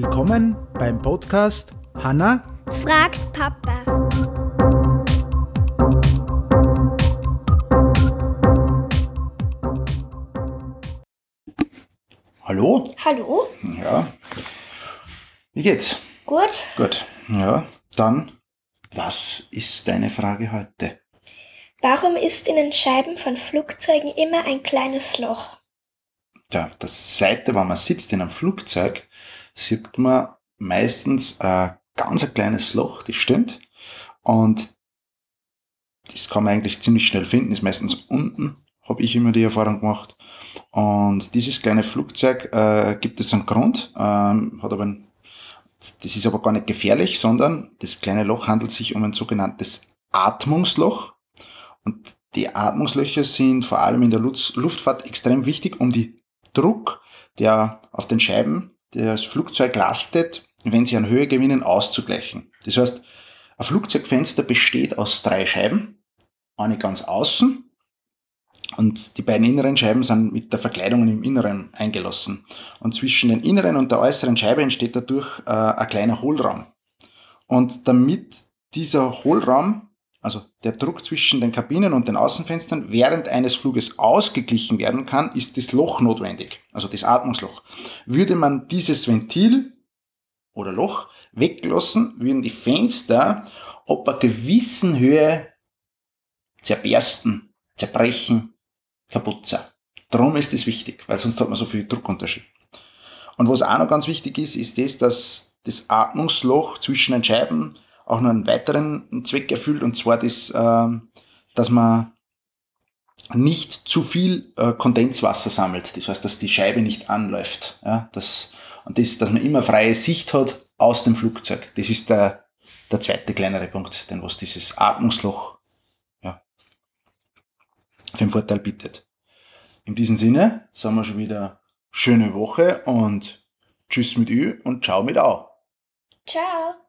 Willkommen beim Podcast Hanna fragt Papa. Hallo? Hallo? Ja. Wie geht's? Gut? Gut. Ja, dann, was ist deine Frage heute? Warum ist in den Scheiben von Flugzeugen immer ein kleines Loch? Ja, das Seite, wenn man sitzt in einem Flugzeug, sieht man meistens ein ganz ein kleines Loch, das stimmt. Und das kann man eigentlich ziemlich schnell finden, ist meistens unten, habe ich immer die Erfahrung gemacht. Und dieses kleine Flugzeug äh, gibt es einen Grund, ähm, hat aber ein, das ist aber gar nicht gefährlich, sondern das kleine Loch handelt sich um ein sogenanntes Atmungsloch. Und die Atmungslöcher sind vor allem in der Luftfahrt extrem wichtig, um die Druck, der auf den Scheiben das Flugzeug lastet, wenn sie an Höhe gewinnen, auszugleichen. Das heißt, ein Flugzeugfenster besteht aus drei Scheiben, eine ganz außen und die beiden inneren Scheiben sind mit der Verkleidung im Inneren eingelassen. Und zwischen den inneren und der äußeren Scheibe entsteht dadurch äh, ein kleiner Hohlraum. Und damit dieser Hohlraum, also der Druck zwischen den Kabinen und den Außenfenstern während eines Fluges ausgeglichen werden kann, ist das Loch notwendig, also das Atmungsloch. Würde man dieses Ventil oder Loch weglassen, würden die Fenster ab einer gewissen Höhe zerbersten, zerbrechen kaputt sein. Darum ist es wichtig, weil sonst hat man so viel Druckunterschied. Und was auch noch ganz wichtig ist, ist das, dass das Atmungsloch zwischen den Scheiben auch noch einen weiteren Zweck erfüllt, und zwar das, ähm, dass man nicht zu viel äh, Kondenswasser sammelt. Das heißt, dass die Scheibe nicht anläuft. Ja, das, und das, dass man immer freie Sicht hat aus dem Flugzeug. Das ist der, der zweite kleinere Punkt, denn was dieses Atmungsloch für den Vorteil bietet. In diesem Sinne sagen wir schon wieder schöne Woche und tschüss mit Ü und ciao mit Au. Ciao.